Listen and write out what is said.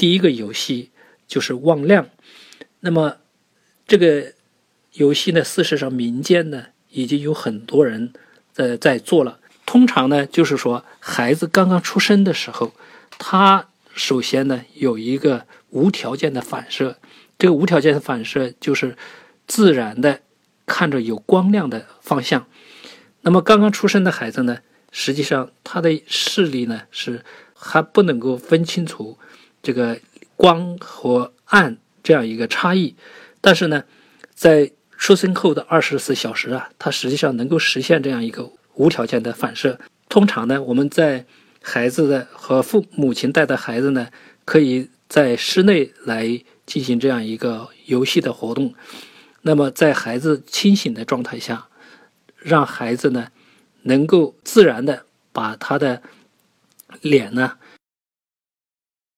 第一个游戏就是望亮。那么这个游戏呢，事实上民间呢已经有很多人在在做了。通常呢，就是说孩子刚刚出生的时候，他首先呢有一个无条件的反射，这个无条件的反射就是自然的看着有光亮的方向。那么刚刚出生的孩子呢，实际上他的视力呢是还不能够分清楚这个光和暗这样一个差异，但是呢，在出生后的二十四小时啊，它实际上能够实现这样一个。无条件的反射，通常呢，我们在孩子的和父母亲带的孩子呢，可以在室内来进行这样一个游戏的活动。那么，在孩子清醒的状态下，让孩子呢，能够自然的把他的脸呢